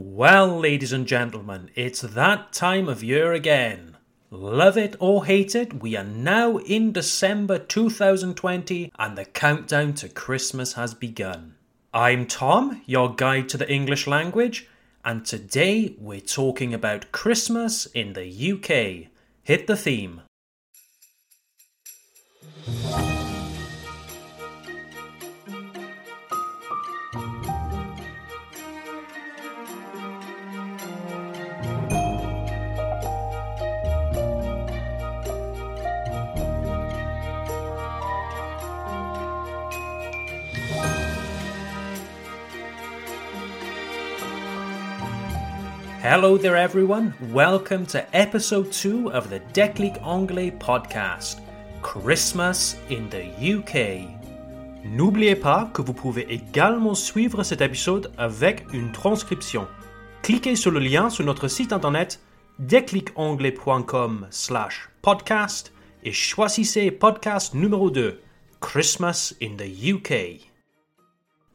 Well, ladies and gentlemen, it's that time of year again. Love it or hate it, we are now in December 2020 and the countdown to Christmas has begun. I'm Tom, your guide to the English language, and today we're talking about Christmas in the UK. Hit the theme. Hello there, everyone. Welcome to episode 2 of the Déclic Anglais podcast Christmas in the UK. N'oubliez pas que vous pouvez également suivre cet épisode avec une transcription. Cliquez sur le lien sur notre site internet déclicanglais.com slash podcast et choisissez podcast numéro 2, Christmas in the UK.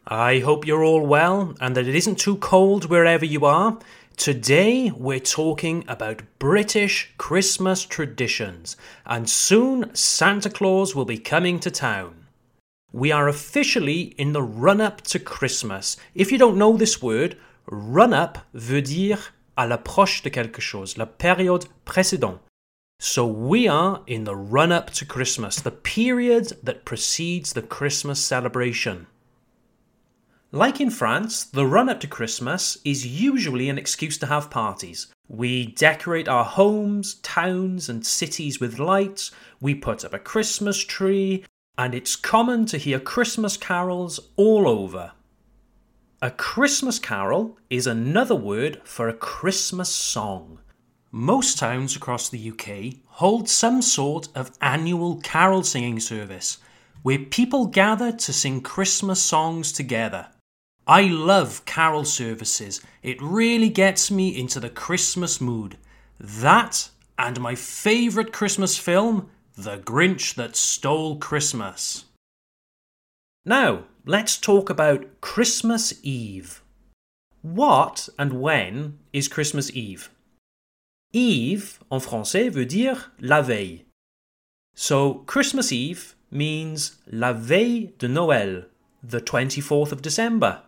I hope you're all well and that it isn't too cold wherever you are. Today, we're talking about British Christmas traditions, and soon Santa Claus will be coming to town. We are officially in the run up to Christmas. If you don't know this word, run up veut dire à l'approche de quelque chose, la période précédente. So we are in the run up to Christmas, the period that precedes the Christmas celebration. Like in France, the run up to Christmas is usually an excuse to have parties. We decorate our homes, towns, and cities with lights, we put up a Christmas tree, and it's common to hear Christmas carols all over. A Christmas carol is another word for a Christmas song. Most towns across the UK hold some sort of annual carol singing service where people gather to sing Christmas songs together. I love carol services. It really gets me into the Christmas mood. That and my favourite Christmas film, The Grinch That Stole Christmas. Now, let's talk about Christmas Eve. What and when is Christmas Eve? Eve, en français, veut dire la veille. So, Christmas Eve means la veille de Noël, the 24th of December.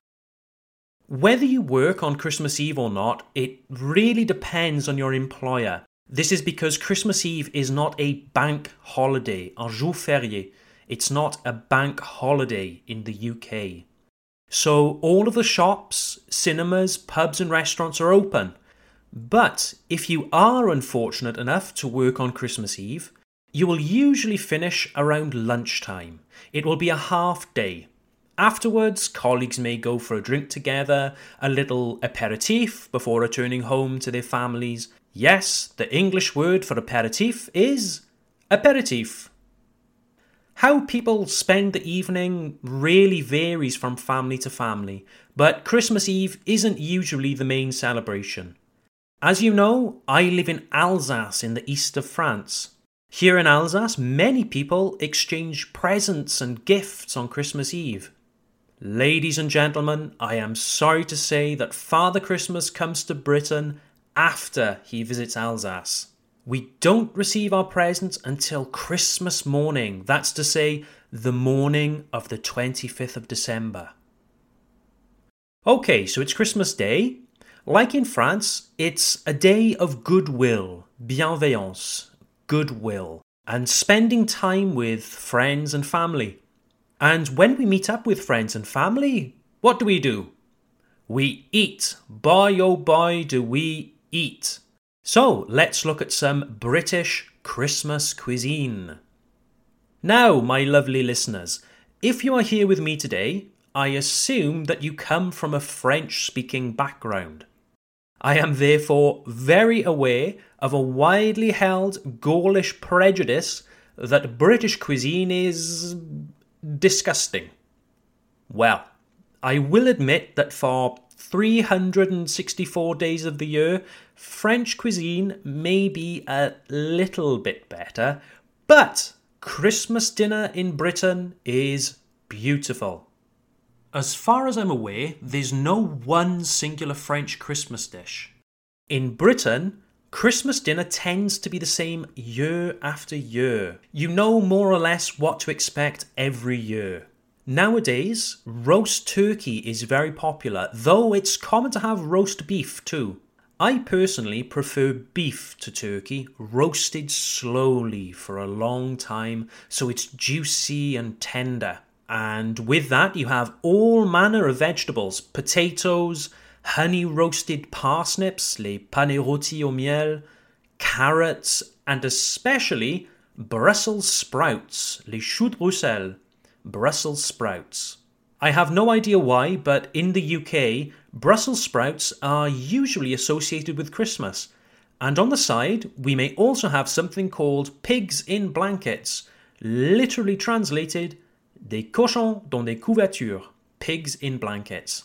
Whether you work on Christmas Eve or not, it really depends on your employer. This is because Christmas Eve is not a bank holiday, un jour férié. It's not a bank holiday in the UK. So all of the shops, cinemas, pubs, and restaurants are open. But if you are unfortunate enough to work on Christmas Eve, you will usually finish around lunchtime. It will be a half day, Afterwards, colleagues may go for a drink together, a little aperitif before returning home to their families. Yes, the English word for aperitif is aperitif. How people spend the evening really varies from family to family, but Christmas Eve isn't usually the main celebration. As you know, I live in Alsace in the east of France. Here in Alsace, many people exchange presents and gifts on Christmas Eve. Ladies and gentlemen, I am sorry to say that Father Christmas comes to Britain after he visits Alsace. We don't receive our presents until Christmas morning, that's to say, the morning of the 25th of December. Okay, so it's Christmas Day. Like in France, it's a day of goodwill, bienveillance, goodwill, and spending time with friends and family. And when we meet up with friends and family, what do we do? We eat. Boy, oh boy, do we eat. So let's look at some British Christmas cuisine. Now, my lovely listeners, if you are here with me today, I assume that you come from a French speaking background. I am therefore very aware of a widely held Gaulish prejudice that British cuisine is disgusting. Well, I will admit that for 364 days of the year, French cuisine may be a little bit better, but Christmas dinner in Britain is beautiful. As far as I'm aware, there's no one singular French Christmas dish. In Britain, Christmas dinner tends to be the same year after year. You know more or less what to expect every year. Nowadays, roast turkey is very popular, though it's common to have roast beef too. I personally prefer beef to turkey, roasted slowly for a long time so it's juicy and tender. And with that, you have all manner of vegetables potatoes, honey roasted parsnips, les panais rôtis au miel, carrots, and especially Brussels sprouts, les choux de Bruxelles, Brussels sprouts. I have no idea why, but in the UK, Brussels sprouts are usually associated with Christmas. And on the side, we may also have something called pigs in blankets, literally translated, des cochons dans des couvertures, pigs in blankets.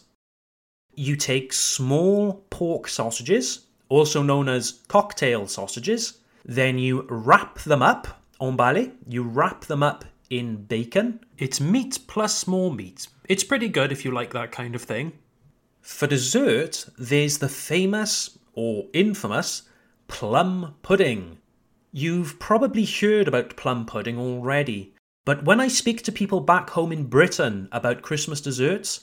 You take small pork sausages, also known as cocktail sausages, then you wrap them up, en emballé, you wrap them up in bacon. It's meat plus more meat. It's pretty good if you like that kind of thing. For dessert, there's the famous or infamous plum pudding. You've probably heard about plum pudding already, but when I speak to people back home in Britain about Christmas desserts,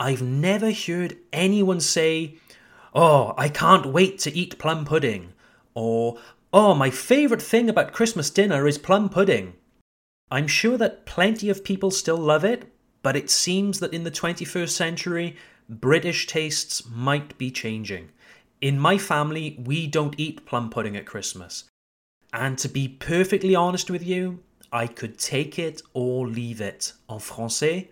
I've never heard anyone say, Oh, I can't wait to eat plum pudding, or Oh, my favourite thing about Christmas dinner is plum pudding. I'm sure that plenty of people still love it, but it seems that in the 21st century, British tastes might be changing. In my family, we don't eat plum pudding at Christmas. And to be perfectly honest with you, I could take it or leave it. En français,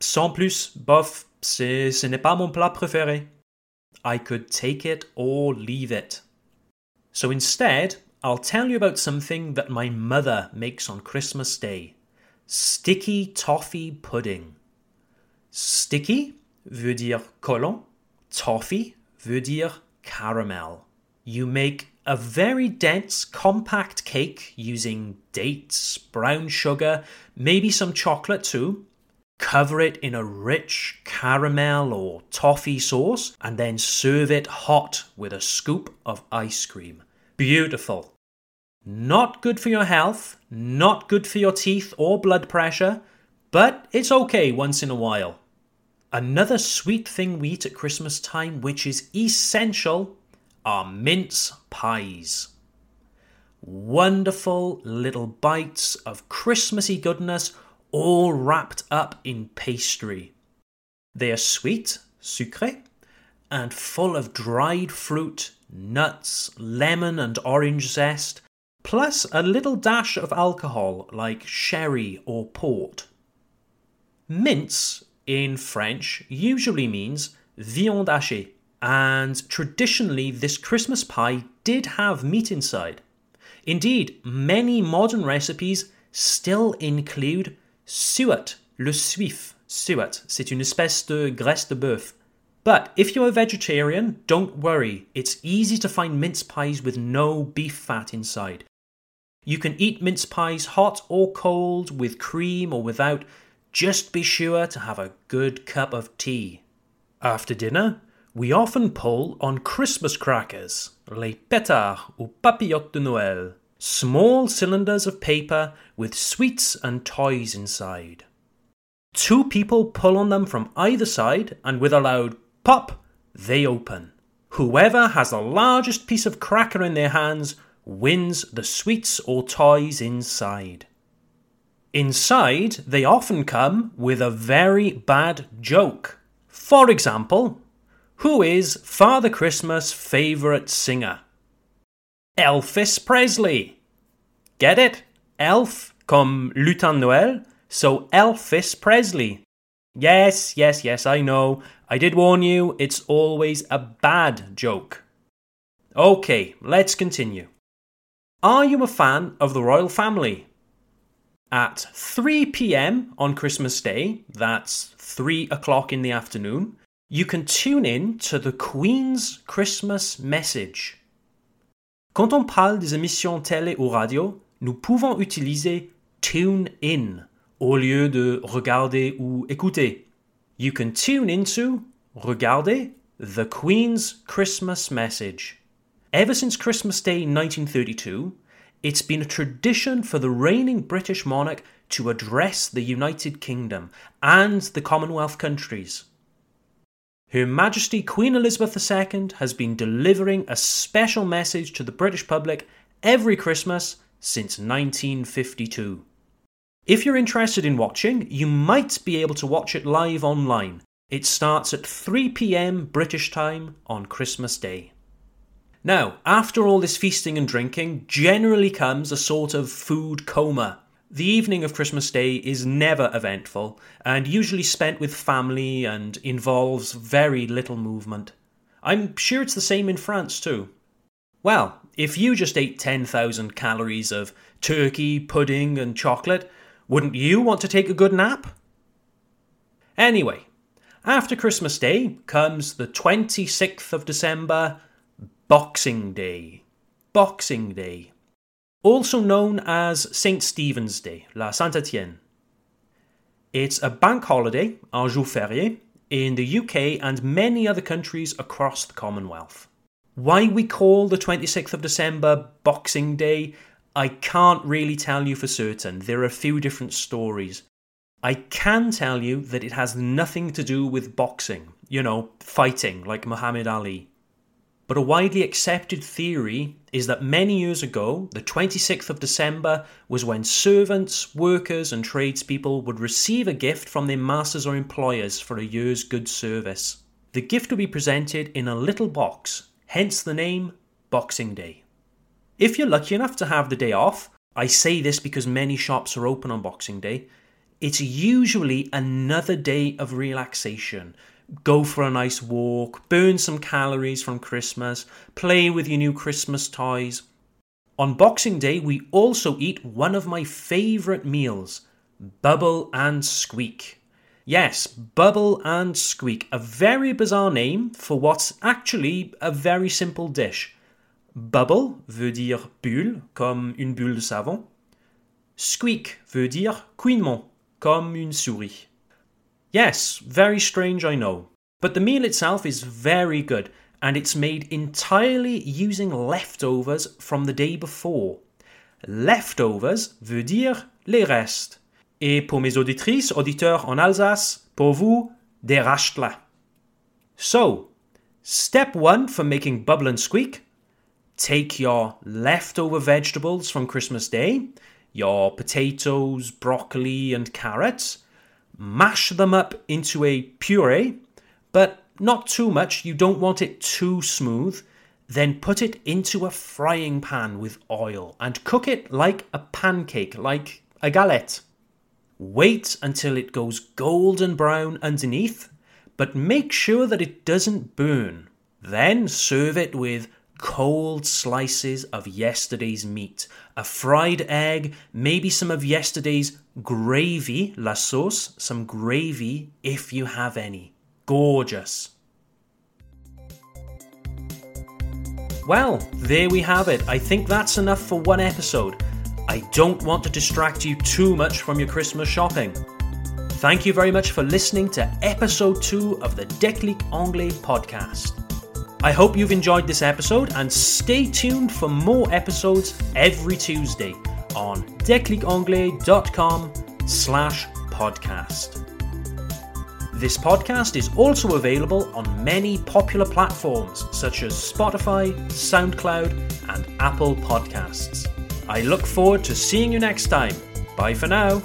sans plus, bof, ce n'est pas mon plat préféré. I could take it or leave it. So instead, I'll tell you about something that my mother makes on Christmas Day sticky toffee pudding. Sticky veut dire collant, toffee veut dire caramel. You make a very dense, compact cake using dates, brown sugar, maybe some chocolate too. Cover it in a rich caramel or toffee sauce and then serve it hot with a scoop of ice cream. Beautiful. Not good for your health, not good for your teeth or blood pressure, but it's okay once in a while. Another sweet thing we eat at Christmas time, which is essential, are mince pies. Wonderful little bites of Christmassy goodness, all wrapped up in pastry. They are sweet, sucré, and full of dried fruit, nuts, lemon, and orange zest, plus a little dash of alcohol like sherry or port. Mince in French usually means viande hachée, and traditionally this Christmas pie did have meat inside. Indeed, many modern recipes still include suet, le suif. Suet, c'est une espèce de graisse de bœuf. But if you're a vegetarian, don't worry, it's easy to find mince pies with no beef fat inside. You can eat mince pies hot or cold, with cream or without. Just be sure to have a good cup of tea. After dinner, we often pull on Christmas crackers, les pétards ou papillotes de Noël, small cylinders of paper with sweets and toys inside. Two people pull on them from either side, and with a loud pop, they open. Whoever has the largest piece of cracker in their hands wins the sweets or toys inside. Inside, they often come with a very bad joke. For example, who is Father Christmas' favourite singer? Elvis Presley. Get it? Elf comme lutin Noël, so Elvis Presley. Yes, yes, yes, I know. I did warn you, it's always a bad joke. Okay, let's continue. Are you a fan of the royal family? At 3 pm on Christmas Day, that's 3 o'clock in the afternoon, you can tune in to the Queen's Christmas Message. Quand on parle des émissions télé ou radio, nous pouvons utiliser tune in au lieu de regarder ou écouter. you can tune into, regardez, the Queen's Christmas message. Ever since Christmas Day 1932, it's been a tradition for the reigning British monarch to address the United Kingdom and the Commonwealth countries. Her Majesty Queen Elizabeth II has been delivering a special message to the British public every Christmas since 1952. If you're interested in watching, you might be able to watch it live online. It starts at 3 pm British time on Christmas Day. Now, after all this feasting and drinking, generally comes a sort of food coma. The evening of Christmas Day is never eventful and usually spent with family and involves very little movement. I'm sure it's the same in France too. Well, if you just ate 10,000 calories of turkey, pudding, and chocolate, wouldn't you want to take a good nap? Anyway, after Christmas Day comes the 26th of December, Boxing Day. Boxing Day also known as St. Stephen's Day, la Saint Etienne. It's a bank holiday, un jour férié, in the UK and many other countries across the Commonwealth. Why we call the 26th of December Boxing Day, I can't really tell you for certain. There are a few different stories. I can tell you that it has nothing to do with boxing, you know, fighting like Muhammad Ali. But a widely accepted theory is that many years ago, the 26th of December was when servants, workers, and tradespeople would receive a gift from their masters or employers for a year's good service. The gift would be presented in a little box, hence the name Boxing Day. If you're lucky enough to have the day off, I say this because many shops are open on Boxing Day, it's usually another day of relaxation go for a nice walk, burn some calories from Christmas, play with your new Christmas toys. On Boxing Day, we also eat one of my favourite meals Bubble and Squeak. Yes, Bubble and Squeak, a very bizarre name for what's actually a very simple dish. Bubble veut dire bulle, comme une bulle de savon. Squeak veut dire couinement, comme une souris. Yes, very strange, I know. But the meal itself is very good, and it's made entirely using leftovers from the day before. Leftovers veut dire les restes. Et pour mes auditrices, auditeurs en Alsace, pour vous, des rachtelets. So, step one for making bubble and squeak take your leftover vegetables from Christmas Day, your potatoes, broccoli, and carrots mash them up into a puree, but not too much. You don't want it too smooth. Then put it into a frying pan with oil and cook it like a pancake, like a galette. Wait until it goes golden brown underneath, but make sure that it doesn't burn. Then serve it with cold slices of yesterday's meat, a fried egg, maybe some of yesterday's gravy, la sauce, some gravy if you have any. Gorgeous. Well, there we have it. I think that's enough for one episode. I don't want to distract you too much from your Christmas shopping. Thank you very much for listening to episode 2 of the Déclic Anglais podcast. I hope you've enjoyed this episode and stay tuned for more episodes every Tuesday on declicanglais.com slash podcast. This podcast is also available on many popular platforms such as Spotify, SoundCloud, and Apple Podcasts. I look forward to seeing you next time. Bye for now.